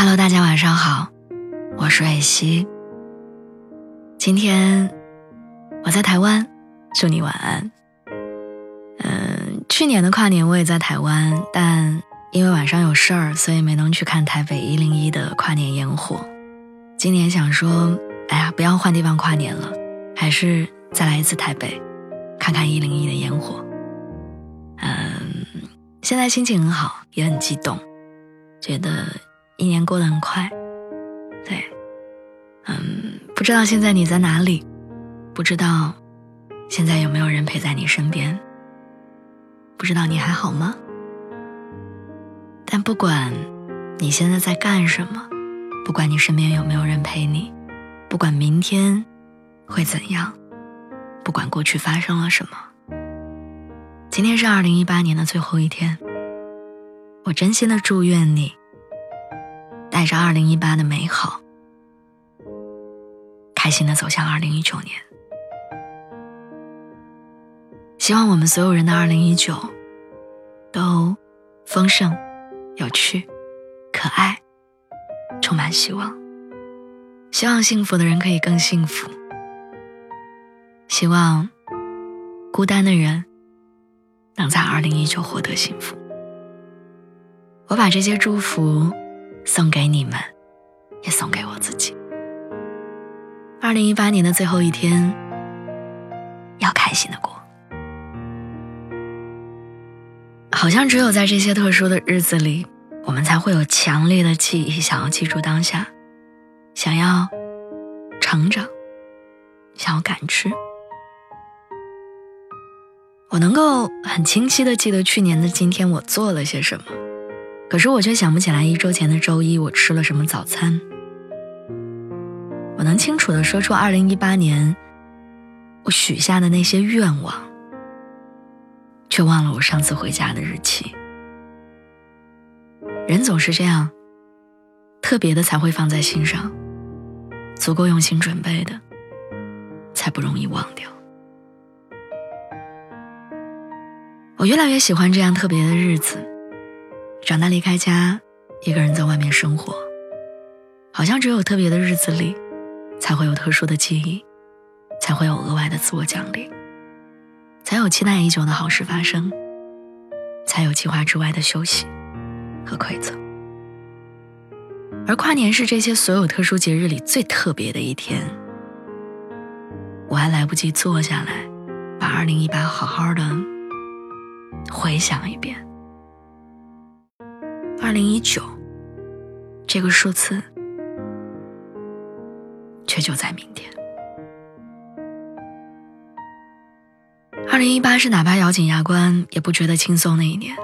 Hello，大家晚上好，我是瑞希。今天我在台湾，祝你晚安。嗯，去年的跨年我也在台湾，但因为晚上有事儿，所以没能去看台北一零一的跨年烟火。今年想说，哎呀，不要换地方跨年了，还是再来一次台北，看看一零一的烟火。嗯，现在心情很好，也很激动，觉得。一年过得很快，对，嗯，不知道现在你在哪里，不知道现在有没有人陪在你身边，不知道你还好吗？但不管你现在在干什么，不管你身边有没有人陪你，不管明天会怎样，不管过去发生了什么，今天是二零一八年的最后一天，我真心的祝愿你。带着二零一八的美好，开心的走向二零一九年。希望我们所有人的二零一九都丰盛、有趣、可爱，充满希望。希望幸福的人可以更幸福。希望孤单的人能在二零一九获得幸福。我把这些祝福。送给你们，也送给我自己。二零一八年的最后一天，要开心的过。好像只有在这些特殊的日子里，我们才会有强烈的记忆，想要记住当下，想要成长，想要感知。我能够很清晰的记得去年的今天，我做了些什么。可是我却想不起来一周前的周一我吃了什么早餐。我能清楚的说出二零一八年我许下的那些愿望，却忘了我上次回家的日期。人总是这样，特别的才会放在心上，足够用心准备的，才不容易忘掉。我越来越喜欢这样特别的日子。长大离开家，一个人在外面生活，好像只有特别的日子里，才会有特殊的记忆，才会有额外的自我奖励，才有期待已久的好事发生，才有计划之外的休息和馈赠。而跨年是这些所有特殊节日里最特别的一天，我还来不及坐下来，把2018好好的回想一遍。二零一九，这个数字却就在明天。二零一八是哪怕咬紧牙关也不觉得轻松的一年。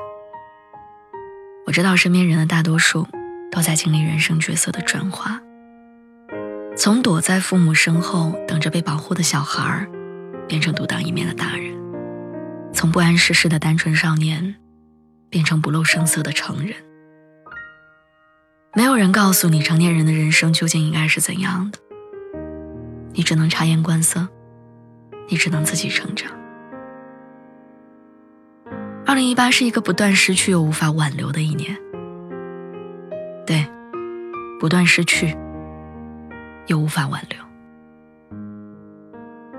我知道身边人的大多数都在经历人生角色的转化，从躲在父母身后等着被保护的小孩儿，变成独当一面的大人；从不谙世事的单纯少年，变成不露声色的成人。没有人告诉你成年人的人生究竟应该是怎样的，你只能察言观色，你只能自己成长。二零一八是一个不断失去又无法挽留的一年，对，不断失去又无法挽留，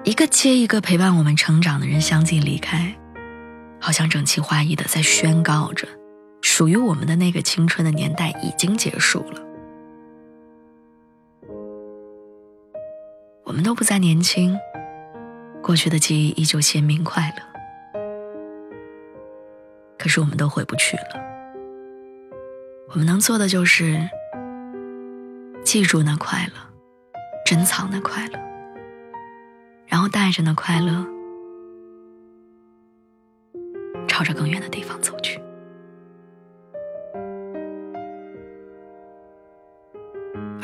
一个接一个陪伴我们成长的人相继离开，好像整齐划一的在宣告着。属于我们的那个青春的年代已经结束了，我们都不再年轻，过去的记忆依旧鲜明快乐。可是我们都回不去了，我们能做的就是记住那快乐，珍藏那快乐，然后带着那快乐，朝着更远的地方。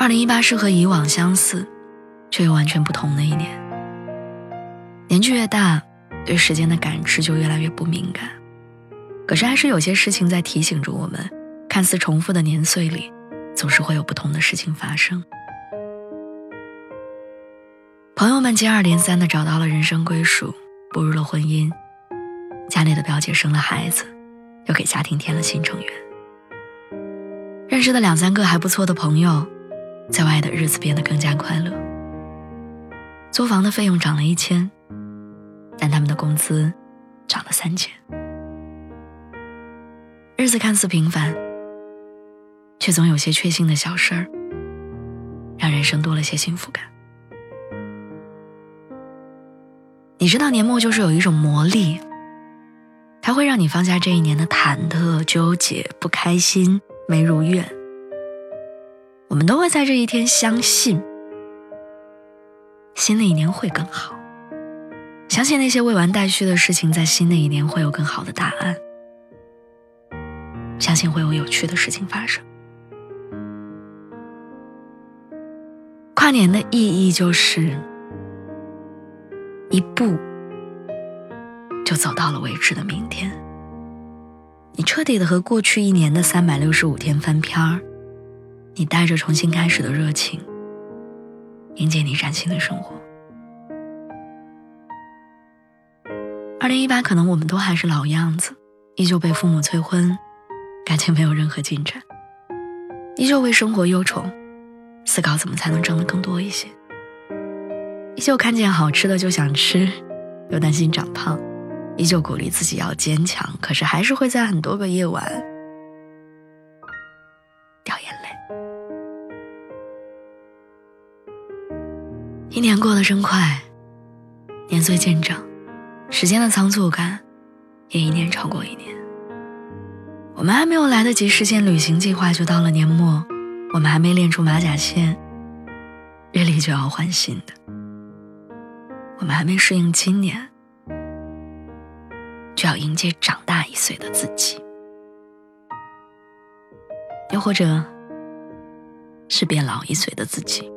二零一八是和以往相似，却又完全不同的一年。年纪越大，对时间的感知就越来越不敏感。可是，还是有些事情在提醒着我们：看似重复的年岁里，总是会有不同的事情发生。朋友们接二连三的找到了人生归属，步入了婚姻，家里的表姐生了孩子，又给家庭添了新成员。认认识的两三个还不错的朋友，在外的日子变得更加快乐。租房的费用涨了一千，但他们的工资涨了三千。日子看似平凡，却总有些确信的小事儿，让人生多了些幸福感。你知道年末就是有一种魔力，它会让你放下这一年的忐忑、纠结、不开心、没如愿。我们都会在这一天相信，新的一年会更好。相信那些未完待续的事情，在新的一年会有更好的答案。相信会有有趣的事情发生。跨年的意义就是。一步就走到了未知的明天。你彻底的和过去一年的三百六十五天翻篇儿，你带着重新开始的热情，迎接你崭新的生活。二零一八，可能我们都还是老样子，依旧被父母催婚，感情没有任何进展，依旧为生活忧愁，思考怎么才能挣得更多一些。依旧看见好吃的就想吃，又担心长胖，依旧鼓励自己要坚强，可是还是会在很多个夜晚年过得真快，年岁渐长，时间的仓促感也一年超过一年。我们还没有来得及实现旅行计划，就到了年末；我们还没练出马甲线，日历就要换新的。我们还没适应今年，就要迎接长大一岁的自己，又或者是变老一岁的自己。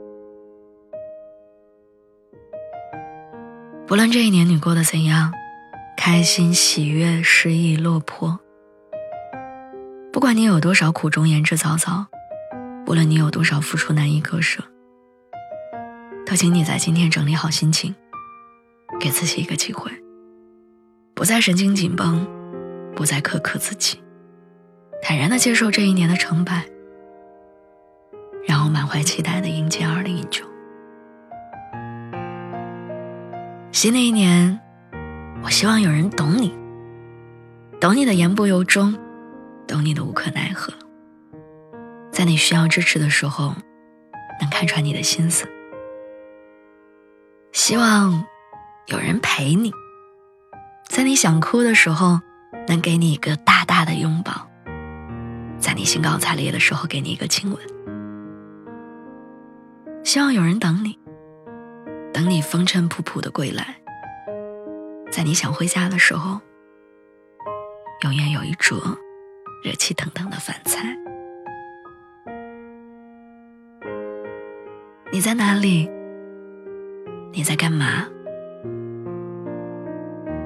不论这一年你过得怎样，开心、喜悦、失意、落魄，不管你有多少苦衷言之凿凿，不论你有多少付出难以割舍，都请你在今天整理好心情。给自己一个机会，不再神经紧绷，不再苛刻自己，坦然的接受这一年的成败，然后满怀期待的迎接新的一年，我希望有人懂你，懂你的言不由衷，懂你的无可奈何，在你需要支持的时候，能看穿你的心思。希望。有人陪你，在你想哭的时候，能给你一个大大的拥抱；在你兴高采烈的时候，给你一个亲吻。希望有人等你，等你风尘仆仆的归来；在你想回家的时候，永远有一桌热气腾腾的饭菜。你在哪里？你在干嘛？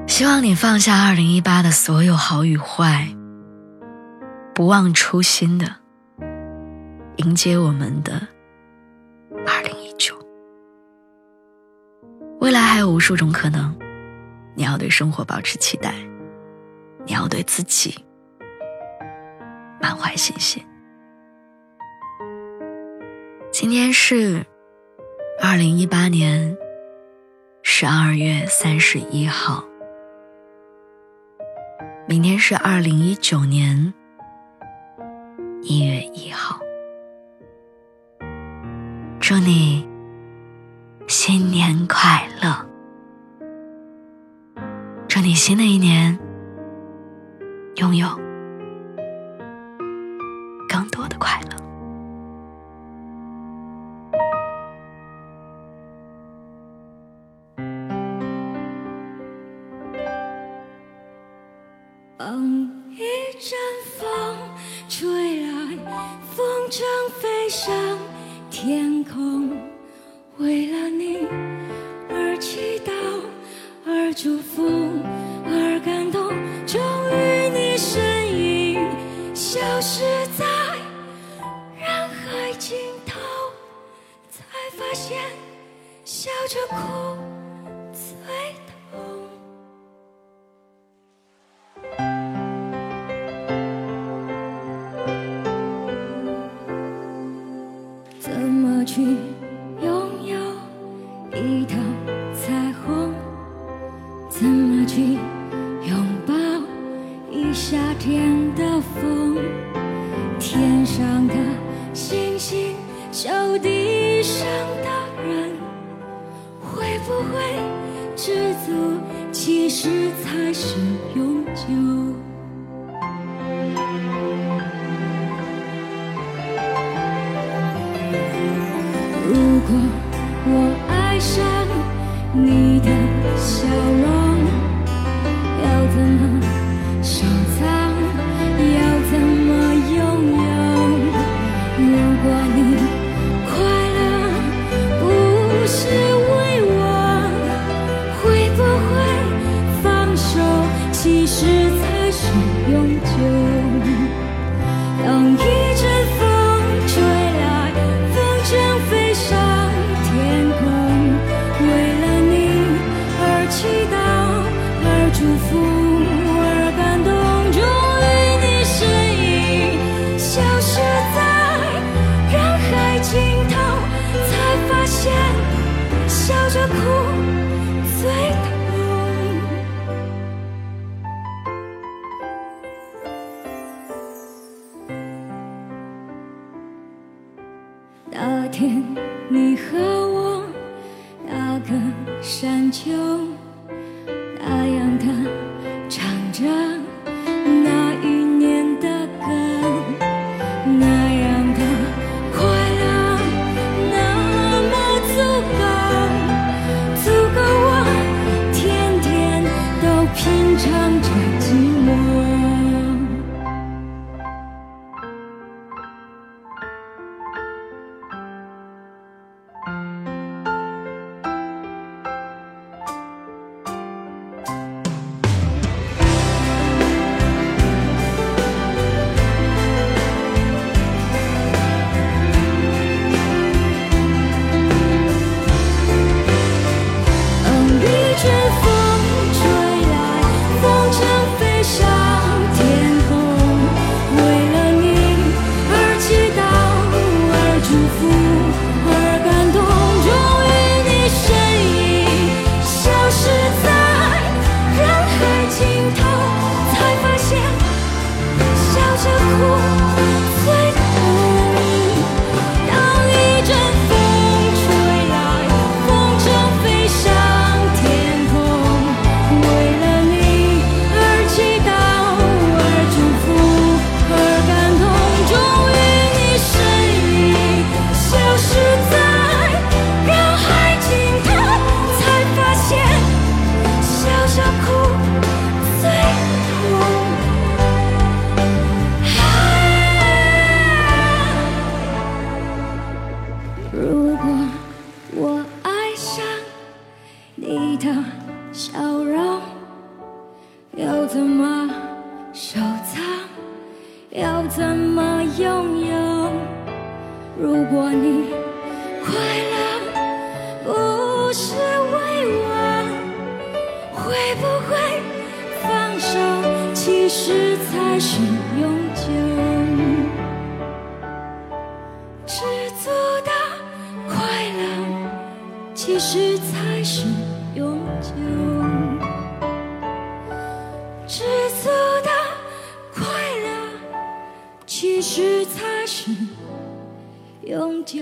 希望你放下二零一八的所有好与坏，不忘初心的迎接我们的二零还有无数种可能，你要对生活保持期待，你要对自己满怀信心。今天是二零一八年十二月三十一号。明天是二零一九年一月一号，祝你新年快乐！新的一年拥有更多的快乐。天空为了你着哭实才是有。tonight 实才是永久。知足的快乐，其实才是永久。知足的快乐，其实才是永久。